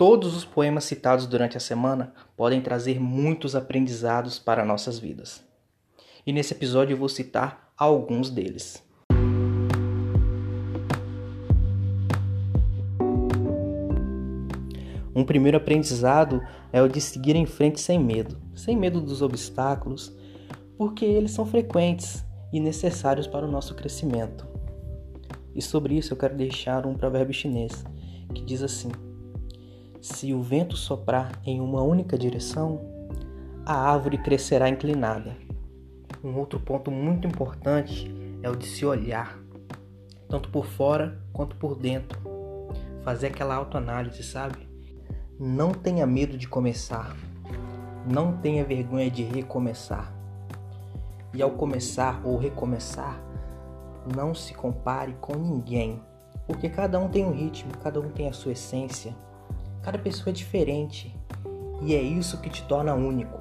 Todos os poemas citados durante a semana podem trazer muitos aprendizados para nossas vidas. E nesse episódio eu vou citar alguns deles. Um primeiro aprendizado é o de seguir em frente sem medo, sem medo dos obstáculos, porque eles são frequentes e necessários para o nosso crescimento. E sobre isso eu quero deixar um provérbio chinês que diz assim: se o vento soprar em uma única direção, a árvore crescerá inclinada. Um outro ponto muito importante é o de se olhar, tanto por fora quanto por dentro. Fazer aquela autoanálise, sabe? Não tenha medo de começar. Não tenha vergonha de recomeçar. E ao começar ou recomeçar, não se compare com ninguém, porque cada um tem um ritmo, cada um tem a sua essência. Cada pessoa é diferente e é isso que te torna único.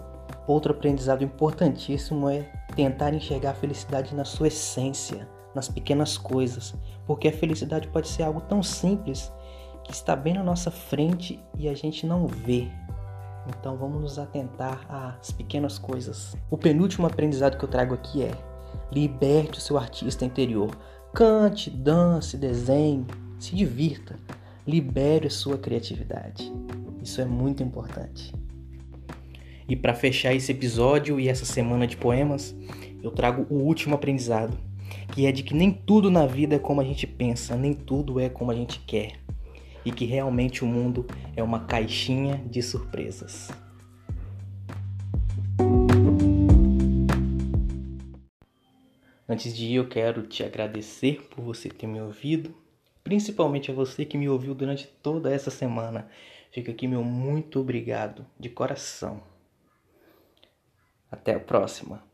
Outro aprendizado importantíssimo é tentar enxergar a felicidade na sua essência, nas pequenas coisas, porque a felicidade pode ser algo tão simples que está bem na nossa frente e a gente não vê. Então vamos nos atentar às pequenas coisas. O penúltimo aprendizado que eu trago aqui é: liberte o seu artista interior. Cante, dance, desenhe, se divirta libere a sua criatividade. Isso é muito importante. E para fechar esse episódio e essa semana de poemas, eu trago o último aprendizado, que é de que nem tudo na vida é como a gente pensa, nem tudo é como a gente quer, e que realmente o mundo é uma caixinha de surpresas. Antes de ir, eu quero te agradecer por você ter me ouvido principalmente a você que me ouviu durante toda essa semana. Fica aqui meu muito obrigado de coração. Até a próxima.